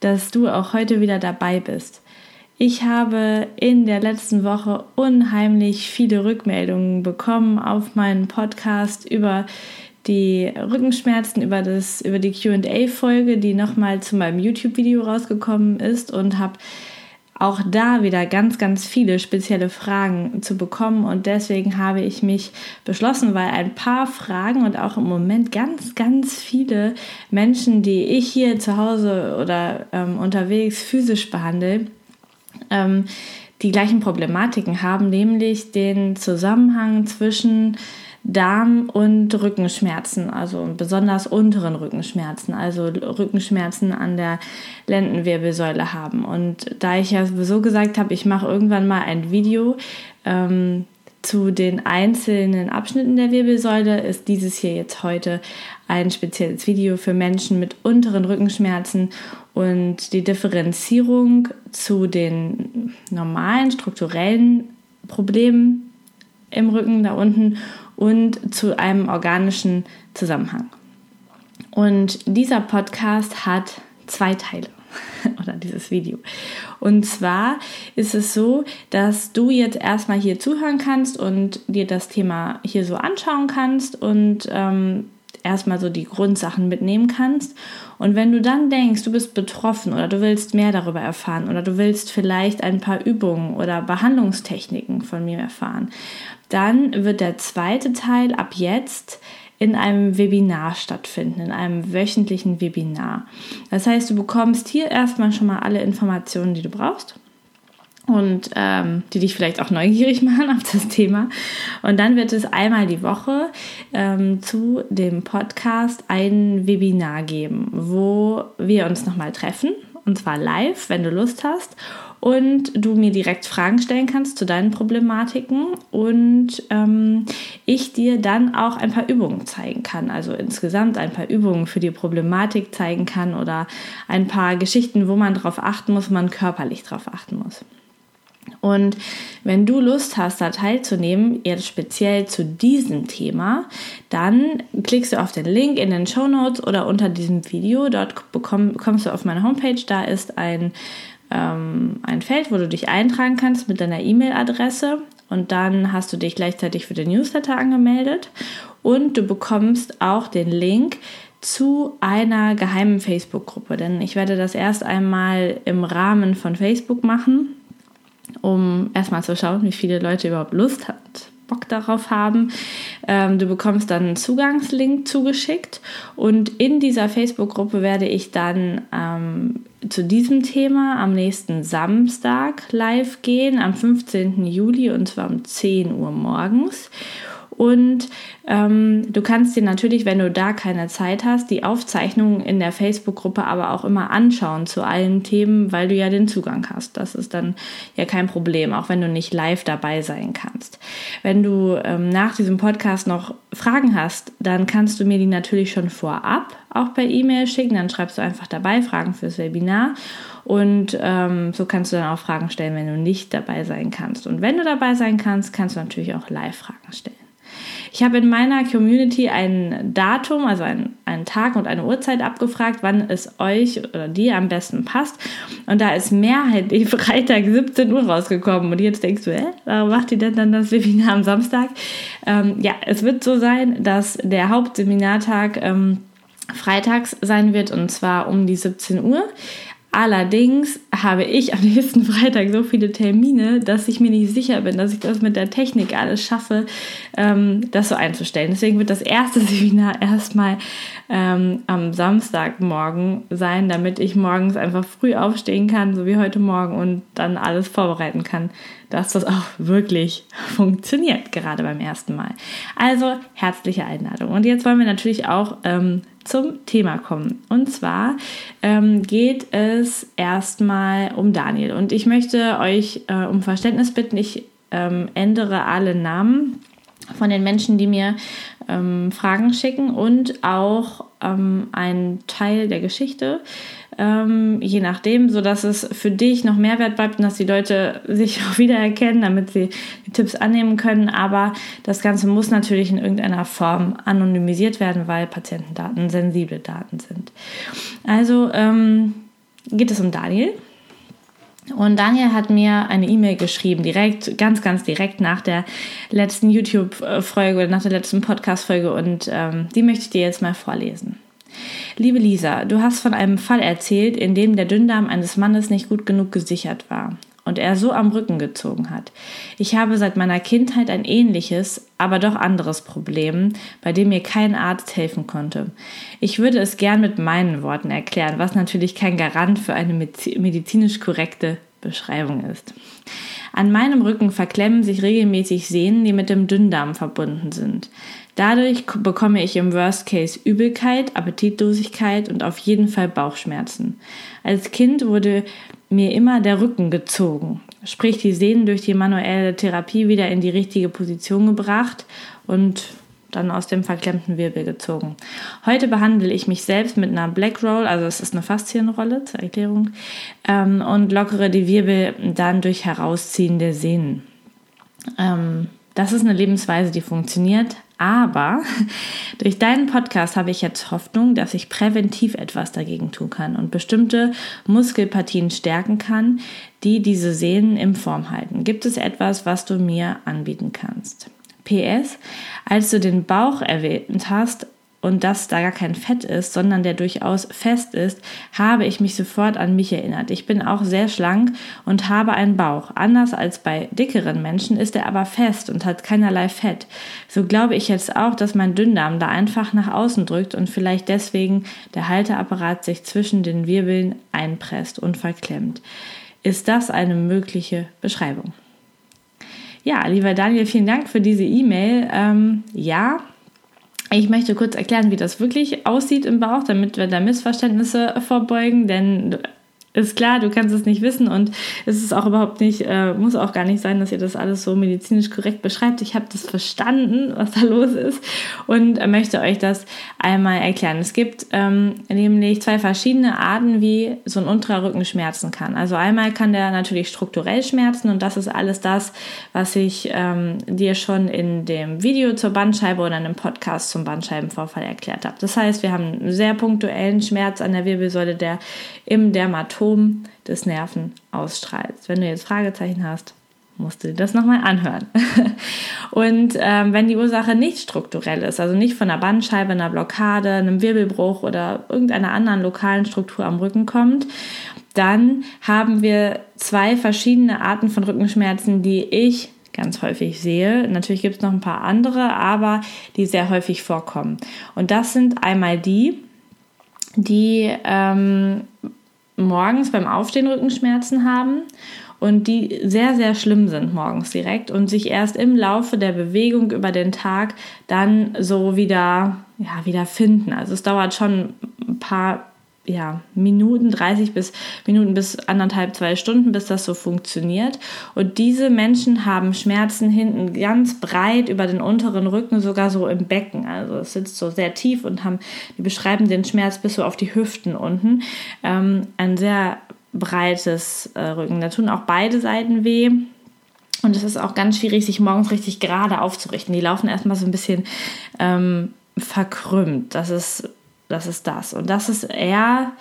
dass du auch heute wieder dabei bist. Ich habe in der letzten Woche unheimlich viele Rückmeldungen bekommen auf meinen Podcast über die Rückenschmerzen, über, das, über die QA-Folge, die nochmal zu meinem YouTube-Video rausgekommen ist und habe auch da wieder ganz, ganz viele spezielle Fragen zu bekommen. Und deswegen habe ich mich beschlossen, weil ein paar Fragen und auch im Moment ganz, ganz viele Menschen, die ich hier zu Hause oder ähm, unterwegs physisch behandle, ähm, die gleichen Problematiken haben, nämlich den Zusammenhang zwischen Darm- und Rückenschmerzen, also besonders unteren Rückenschmerzen, also Rückenschmerzen an der Lendenwirbelsäule haben. Und da ich ja sowieso gesagt habe, ich mache irgendwann mal ein Video ähm, zu den einzelnen Abschnitten der Wirbelsäule, ist dieses hier jetzt heute ein spezielles Video für Menschen mit unteren Rückenschmerzen und die Differenzierung zu den normalen strukturellen Problemen im Rücken da unten und zu einem organischen Zusammenhang. Und dieser Podcast hat zwei Teile oder dieses Video. Und zwar ist es so, dass du jetzt erstmal hier zuhören kannst und dir das Thema hier so anschauen kannst und ähm, erstmal so die Grundsachen mitnehmen kannst. Und wenn du dann denkst, du bist betroffen oder du willst mehr darüber erfahren oder du willst vielleicht ein paar Übungen oder Behandlungstechniken von mir erfahren, dann wird der zweite Teil ab jetzt in einem Webinar stattfinden, in einem wöchentlichen Webinar. Das heißt, du bekommst hier erstmal schon mal alle Informationen, die du brauchst und ähm, die dich vielleicht auch neugierig machen auf das Thema. Und dann wird es einmal die Woche ähm, zu dem Podcast ein Webinar geben, wo wir uns nochmal treffen und zwar live, wenn du Lust hast und du mir direkt Fragen stellen kannst zu deinen Problematiken und ähm, ich dir dann auch ein paar Übungen zeigen kann. Also insgesamt ein paar Übungen für die Problematik zeigen kann oder ein paar Geschichten, wo man darauf achten muss, wo man körperlich darauf achten muss. Und wenn du Lust hast, da teilzunehmen, jetzt speziell zu diesem Thema, dann klickst du auf den Link in den Show Notes oder unter diesem Video. Dort bekomm, kommst du auf meine Homepage. Da ist ein, ähm, ein Feld, wo du dich eintragen kannst mit deiner E-Mail-Adresse. Und dann hast du dich gleichzeitig für den Newsletter angemeldet. Und du bekommst auch den Link zu einer geheimen Facebook-Gruppe. Denn ich werde das erst einmal im Rahmen von Facebook machen um erstmal zu schauen, wie viele Leute überhaupt Lust hat, Bock darauf haben. Ähm, du bekommst dann einen Zugangslink zugeschickt und in dieser Facebook-Gruppe werde ich dann ähm, zu diesem Thema am nächsten Samstag live gehen, am 15. Juli und zwar um 10 Uhr morgens. Und ähm, du kannst dir natürlich, wenn du da keine Zeit hast, die Aufzeichnungen in der Facebook-Gruppe aber auch immer anschauen zu allen Themen, weil du ja den Zugang hast. Das ist dann ja kein Problem, auch wenn du nicht live dabei sein kannst. Wenn du ähm, nach diesem Podcast noch Fragen hast, dann kannst du mir die natürlich schon vorab auch per E-Mail schicken. Dann schreibst du einfach dabei Fragen fürs Webinar. Und ähm, so kannst du dann auch Fragen stellen, wenn du nicht dabei sein kannst. Und wenn du dabei sein kannst, kannst du natürlich auch Live-Fragen stellen. Ich habe in meiner Community ein Datum, also einen, einen Tag und eine Uhrzeit abgefragt, wann es euch oder dir am besten passt. Und da ist mehrheitlich Freitag 17 Uhr rausgekommen. Und jetzt denkst du, hä, warum macht ihr denn dann das Webinar am Samstag? Ähm, ja, es wird so sein, dass der Hauptseminartag ähm, freitags sein wird und zwar um die 17 Uhr. Allerdings habe ich am nächsten Freitag so viele Termine, dass ich mir nicht sicher bin, dass ich das mit der Technik alles schaffe, ähm, das so einzustellen. Deswegen wird das erste Seminar erstmal ähm, am Samstagmorgen sein, damit ich morgens einfach früh aufstehen kann, so wie heute Morgen, und dann alles vorbereiten kann, dass das auch wirklich funktioniert, gerade beim ersten Mal. Also herzliche Einladung. Und jetzt wollen wir natürlich auch ähm, zum Thema kommen. Und zwar ähm, geht es erstmal um Daniel. Und ich möchte euch äh, um Verständnis bitten. Ich ähm, ändere alle Namen von den Menschen, die mir ähm, Fragen schicken und auch ähm, einen Teil der Geschichte, ähm, je nachdem, so dass es für dich noch Mehrwert bleibt und dass die Leute sich auch wiedererkennen, damit sie die Tipps annehmen können. Aber das Ganze muss natürlich in irgendeiner Form anonymisiert werden, weil Patientendaten sensible Daten sind. Also ähm, geht es um Daniel. Und Daniel hat mir eine E-Mail geschrieben, direkt, ganz, ganz direkt nach der letzten YouTube-Folge oder nach der letzten Podcast-Folge und ähm, die möchte ich dir jetzt mal vorlesen. Liebe Lisa, du hast von einem Fall erzählt, in dem der Dünndarm eines Mannes nicht gut genug gesichert war und er so am Rücken gezogen hat. Ich habe seit meiner Kindheit ein ähnliches, aber doch anderes Problem, bei dem mir kein Arzt helfen konnte. Ich würde es gern mit meinen Worten erklären, was natürlich kein Garant für eine medizinisch korrekte Beschreibung ist. An meinem Rücken verklemmen sich regelmäßig Sehnen, die mit dem Dünndarm verbunden sind. Dadurch bekomme ich im Worst Case Übelkeit, Appetitlosigkeit und auf jeden Fall Bauchschmerzen. Als Kind wurde mir immer der Rücken gezogen, sprich die Sehnen durch die manuelle Therapie wieder in die richtige Position gebracht und dann aus dem verklemmten Wirbel gezogen. Heute behandle ich mich selbst mit einer Black Roll, also es ist eine Faszienrolle zur Erklärung, ähm, und lockere die Wirbel dann durch Herausziehen der Sehnen. Ähm, das ist eine Lebensweise, die funktioniert, aber durch deinen Podcast habe ich jetzt Hoffnung, dass ich präventiv etwas dagegen tun kann und bestimmte Muskelpartien stärken kann, die diese Sehnen in Form halten. Gibt es etwas, was du mir anbieten kannst? PS, als du den Bauch erwähnt hast, und dass da gar kein Fett ist, sondern der durchaus fest ist, habe ich mich sofort an mich erinnert. Ich bin auch sehr schlank und habe einen Bauch. Anders als bei dickeren Menschen ist er aber fest und hat keinerlei Fett. So glaube ich jetzt auch, dass mein Dünndarm da einfach nach außen drückt und vielleicht deswegen der Halteapparat sich zwischen den Wirbeln einpresst und verklemmt. Ist das eine mögliche Beschreibung? Ja, lieber Daniel, vielen Dank für diese E-Mail. Ähm, ja, ich möchte kurz erklären, wie das wirklich aussieht im Bauch, damit wir da Missverständnisse vorbeugen, denn ist klar, du kannst es nicht wissen und es ist auch überhaupt nicht, äh, muss auch gar nicht sein, dass ihr das alles so medizinisch korrekt beschreibt. Ich habe das verstanden, was da los ist und möchte euch das einmal erklären. Es gibt ähm, nämlich zwei verschiedene Arten, wie so ein unterer Rücken schmerzen kann. Also einmal kann der natürlich strukturell schmerzen und das ist alles das, was ich ähm, dir schon in dem Video zur Bandscheibe oder in einem Podcast zum Bandscheibenvorfall erklärt habe. Das heißt, wir haben einen sehr punktuellen Schmerz an der Wirbelsäule, der im Dermatom Symptom des Nerven ausstrahlst. Wenn du jetzt Fragezeichen hast, musst du dir das nochmal anhören. und ähm, wenn die Ursache nicht strukturell ist, also nicht von einer Bandscheibe, einer Blockade, einem Wirbelbruch oder irgendeiner anderen lokalen Struktur am Rücken kommt, dann haben wir zwei verschiedene Arten von Rückenschmerzen, die ich ganz häufig sehe. Natürlich gibt es noch ein paar andere, aber die sehr häufig vorkommen. Und das sind einmal die, die ähm, morgens beim Aufstehen Rückenschmerzen haben und die sehr, sehr schlimm sind morgens direkt und sich erst im Laufe der Bewegung über den Tag dann so wieder, ja, wieder finden. Also es dauert schon ein paar ja, Minuten, 30 bis Minuten bis anderthalb, zwei Stunden, bis das so funktioniert. Und diese Menschen haben Schmerzen hinten ganz breit über den unteren Rücken, sogar so im Becken. Also es sitzt so sehr tief und haben, die beschreiben den Schmerz bis so auf die Hüften unten. Ähm, ein sehr breites äh, Rücken. Da tun auch beide Seiten weh. Und es ist auch ganz schwierig, sich morgens richtig gerade aufzurichten. Die laufen erstmal so ein bisschen ähm, verkrümmt. Das ist das ist das. Und das ist eher,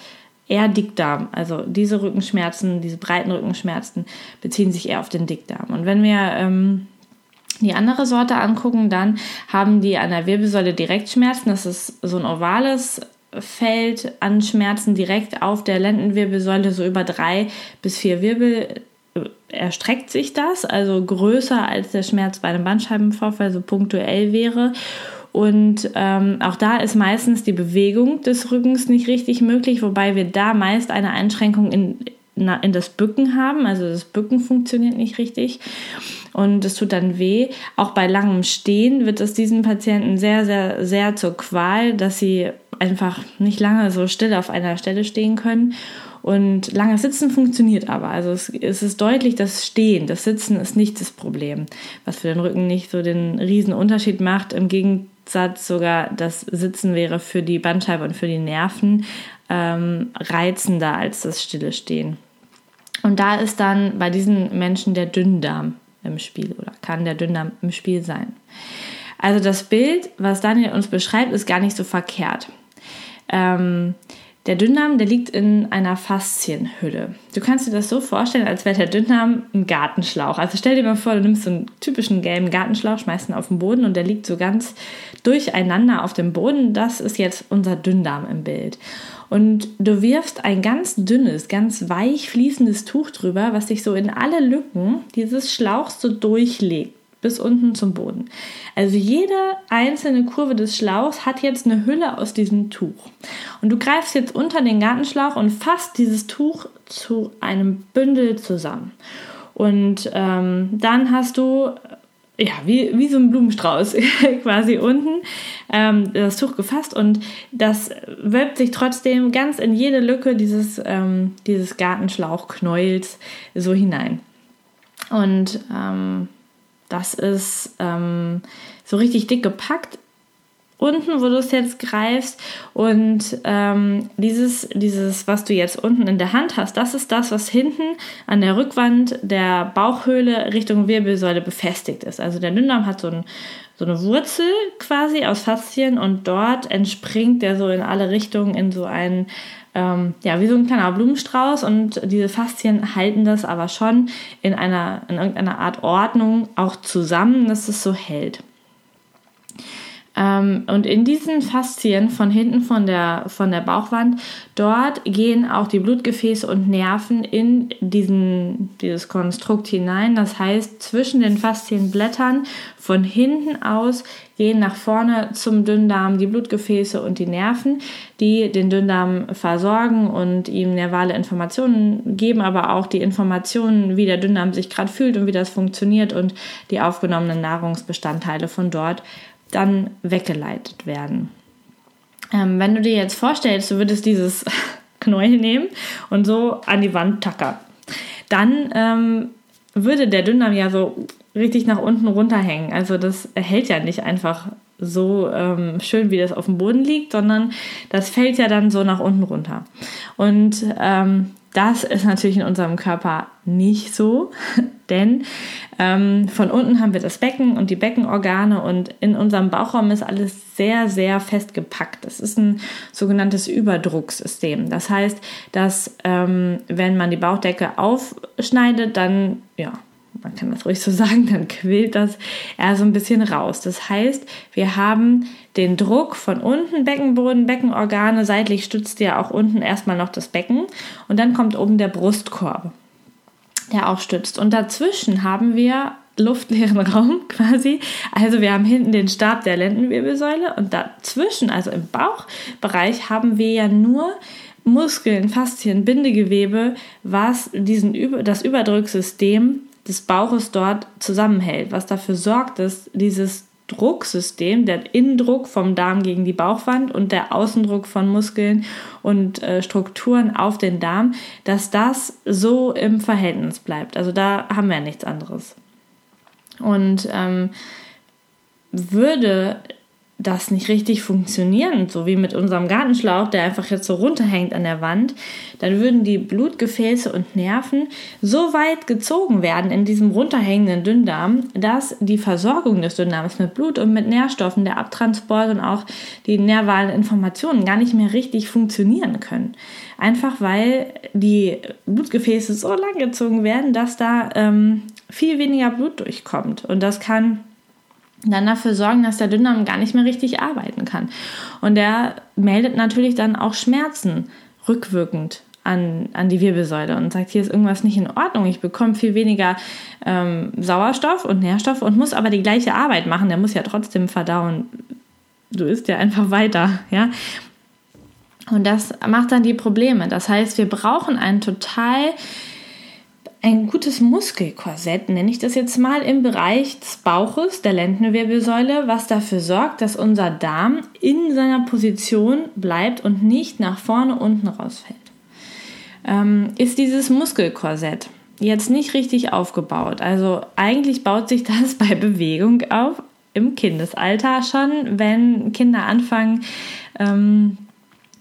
eher Dickdarm. Also diese Rückenschmerzen, diese breiten Rückenschmerzen beziehen sich eher auf den Dickdarm. Und wenn wir ähm, die andere Sorte angucken, dann haben die an der Wirbelsäule direkt Schmerzen. Das ist so ein ovales Feld an Schmerzen direkt auf der Lendenwirbelsäule, so über drei bis vier Wirbel äh, erstreckt sich das, also größer als der Schmerz bei einem Bandscheibenvorfall so punktuell wäre. Und ähm, auch da ist meistens die Bewegung des Rückens nicht richtig möglich, wobei wir da meist eine Einschränkung in, in das Bücken haben. Also das Bücken funktioniert nicht richtig und es tut dann weh. Auch bei langem Stehen wird es diesen Patienten sehr, sehr, sehr zur Qual, dass sie einfach nicht lange so still auf einer Stelle stehen können. Und langes Sitzen funktioniert aber. Also es, es, ist deutlich, das Stehen, das Sitzen ist nicht das Problem, was für den Rücken nicht so den riesen Unterschied macht. Im Gegensatz sogar das Sitzen wäre für die Bandscheibe und für die Nerven ähm, reizender als das stille Stehen. Und da ist dann bei diesen Menschen der Dünndarm im Spiel oder kann der Dünndarm im Spiel sein. Also das Bild, was Daniel uns beschreibt, ist gar nicht so verkehrt. Ähm, der Dünndarm, der liegt in einer Faszienhülle. Du kannst dir das so vorstellen, als wäre der Dünndarm ein Gartenschlauch. Also stell dir mal vor, du nimmst so einen typischen gelben Gartenschlauch, schmeißt ihn auf den Boden und der liegt so ganz durcheinander auf dem Boden. Das ist jetzt unser Dünndarm im Bild. Und du wirfst ein ganz dünnes, ganz weich fließendes Tuch drüber, was sich so in alle Lücken dieses Schlauchs so durchlegt bis unten zum Boden. Also jede einzelne Kurve des Schlauchs hat jetzt eine Hülle aus diesem Tuch. Und du greifst jetzt unter den Gartenschlauch und fasst dieses Tuch zu einem Bündel zusammen. Und ähm, dann hast du ja, wie, wie so ein Blumenstrauß quasi unten ähm, das Tuch gefasst und das wölbt sich trotzdem ganz in jede Lücke dieses, ähm, dieses Gartenschlauchknäuels so hinein. Und ähm, das ist ähm, so richtig dick gepackt unten, wo du es jetzt greifst. Und ähm, dieses, dieses, was du jetzt unten in der Hand hast, das ist das, was hinten an der Rückwand der Bauchhöhle Richtung Wirbelsäule befestigt ist. Also der Dünndarm hat so, ein, so eine Wurzel quasi aus Faszien und dort entspringt der so in alle Richtungen in so einen ähm, ja, wie so ein kleiner Blumenstrauß und diese Faszien halten das aber schon in einer, in irgendeiner Art Ordnung auch zusammen, dass es so hält. Ähm, und in diesen Faszien von hinten von der, von der Bauchwand, dort gehen auch die Blutgefäße und Nerven in diesen, dieses Konstrukt hinein. Das heißt, zwischen den Faszienblättern von hinten aus gehen nach vorne zum Dünndarm die Blutgefäße und die Nerven, die den Dünndarm versorgen und ihm nervale Informationen geben, aber auch die Informationen, wie der Dünndarm sich gerade fühlt und wie das funktioniert und die aufgenommenen Nahrungsbestandteile von dort dann weggeleitet werden. Ähm, wenn du dir jetzt vorstellst, du würdest dieses Knäuel nehmen und so an die Wand tackern, dann ähm, würde der Dünndarm ja so richtig nach unten runterhängen. Also das hält ja nicht einfach so ähm, schön, wie das auf dem Boden liegt, sondern das fällt ja dann so nach unten runter. Und ähm, das ist natürlich in unserem Körper nicht so, denn ähm, von unten haben wir das Becken und die Beckenorgane und in unserem Bauchraum ist alles sehr, sehr fest gepackt. Das ist ein sogenanntes Überdrucksystem. Das heißt, dass ähm, wenn man die Bauchdecke aufschneidet, dann ja, man kann das ruhig so sagen, dann quillt das eher so ein bisschen raus. Das heißt, wir haben den Druck von unten, Beckenboden, Beckenorgane, seitlich stützt ja auch unten erstmal noch das Becken und dann kommt oben der Brustkorb, der auch stützt. Und dazwischen haben wir luftleeren Raum quasi. Also wir haben hinten den Stab der Lendenwirbelsäule und dazwischen, also im Bauchbereich, haben wir ja nur Muskeln, Faszien, Bindegewebe, was diesen, das Überdrücksystem des Bauches dort zusammenhält, was dafür sorgt, dass dieses Drucksystem, der Innendruck vom Darm gegen die Bauchwand und der Außendruck von Muskeln und äh, Strukturen auf den Darm, dass das so im Verhältnis bleibt. Also da haben wir nichts anderes. Und ähm, würde das nicht richtig funktionieren, so wie mit unserem Gartenschlauch, der einfach jetzt so runterhängt an der Wand, dann würden die Blutgefäße und Nerven so weit gezogen werden in diesem runterhängenden Dünndarm, dass die Versorgung des Dünndarms mit Blut und mit Nährstoffen, der Abtransport und auch die nervalen Informationen gar nicht mehr richtig funktionieren können. Einfach weil die Blutgefäße so lang gezogen werden, dass da ähm, viel weniger Blut durchkommt. Und das kann dann dafür sorgen, dass der Dünndarm gar nicht mehr richtig arbeiten kann. Und der meldet natürlich dann auch Schmerzen rückwirkend an, an die Wirbelsäule und sagt, hier ist irgendwas nicht in Ordnung. Ich bekomme viel weniger ähm, Sauerstoff und Nährstoff und muss aber die gleiche Arbeit machen. Der muss ja trotzdem verdauen. Du isst ja einfach weiter, ja. Und das macht dann die Probleme. Das heißt, wir brauchen ein total ein gutes Muskelkorsett, nenne ich das jetzt mal, im Bereich des Bauches, der Lendenwirbelsäule, was dafür sorgt, dass unser Darm in seiner Position bleibt und nicht nach vorne unten rausfällt. Ähm, ist dieses Muskelkorsett jetzt nicht richtig aufgebaut. Also eigentlich baut sich das bei Bewegung auf im Kindesalter schon, wenn Kinder anfangen ähm,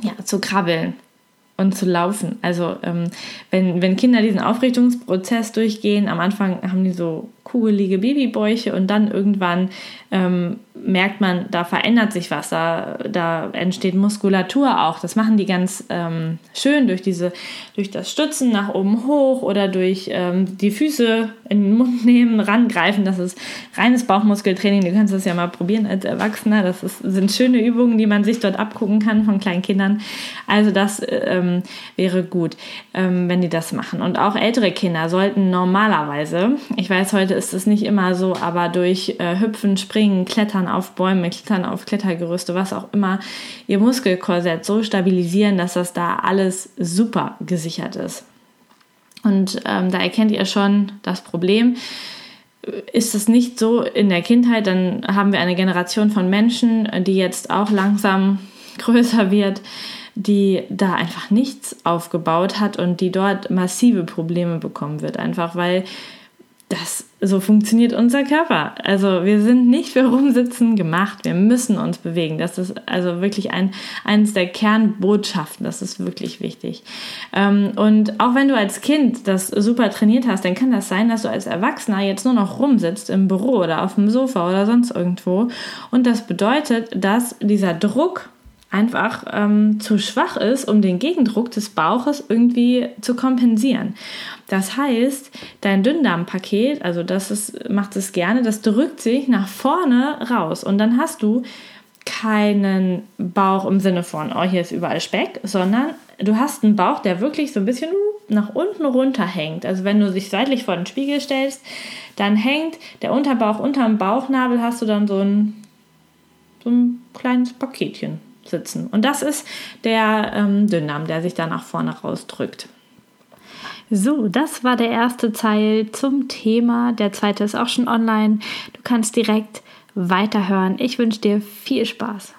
ja, zu krabbeln und zu laufen. Also ähm, wenn, wenn Kinder diesen Aufrichtungsprozess durchgehen, am Anfang haben die so kugelige Babybäuche und dann irgendwann ähm, merkt man, da verändert sich was, da, da entsteht Muskulatur auch. Das machen die ganz ähm, schön durch diese, durch das Stützen nach oben hoch oder durch ähm, die Füße in den Mund nehmen, rangreifen. Das ist reines Bauchmuskeltraining. Du kannst das ja mal probieren als Erwachsener. Das ist, sind schöne Übungen, die man sich dort abgucken kann von kleinen Kindern. Also das ähm, wäre gut, ähm, wenn die das machen. Und auch ältere Kinder sollten normalerweise, ich weiß, heute ist es nicht immer so, aber durch äh, Hüpfen, Springen, Klettern auf Bäume, Klettern auf Klettergerüste, was auch immer, ihr Muskelkorsett so stabilisieren, dass das da alles super gesichert ist. Und ähm, da erkennt ihr schon das Problem. Ist es nicht so in der Kindheit, dann haben wir eine Generation von Menschen, die jetzt auch langsam größer wird, die da einfach nichts aufgebaut hat und die dort massive Probleme bekommen wird, einfach weil das so funktioniert unser Körper. Also wir sind nicht für Rumsitzen gemacht. Wir müssen uns bewegen. Das ist also wirklich ein, eines der Kernbotschaften. Das ist wirklich wichtig. Ähm, und auch wenn du als Kind das super trainiert hast, dann kann das sein, dass du als Erwachsener jetzt nur noch rumsitzt im Büro oder auf dem Sofa oder sonst irgendwo. Und das bedeutet, dass dieser Druck einfach ähm, zu schwach ist, um den Gegendruck des Bauches irgendwie zu kompensieren. Das heißt, dein Dünndarmpaket, also das ist, macht es gerne, das drückt sich nach vorne raus und dann hast du keinen Bauch im Sinne von, oh, hier ist überall Speck, sondern du hast einen Bauch, der wirklich so ein bisschen nach unten runter hängt. Also wenn du dich seitlich vor den Spiegel stellst, dann hängt der Unterbauch unterm Bauchnabel, hast du dann so ein, so ein kleines Paketchen sitzen. Und das ist der ähm, Dünndarm, der sich da nach vorne rausdrückt. So, das war der erste Teil zum Thema. Der zweite ist auch schon online. Du kannst direkt weiterhören. Ich wünsche dir viel Spaß.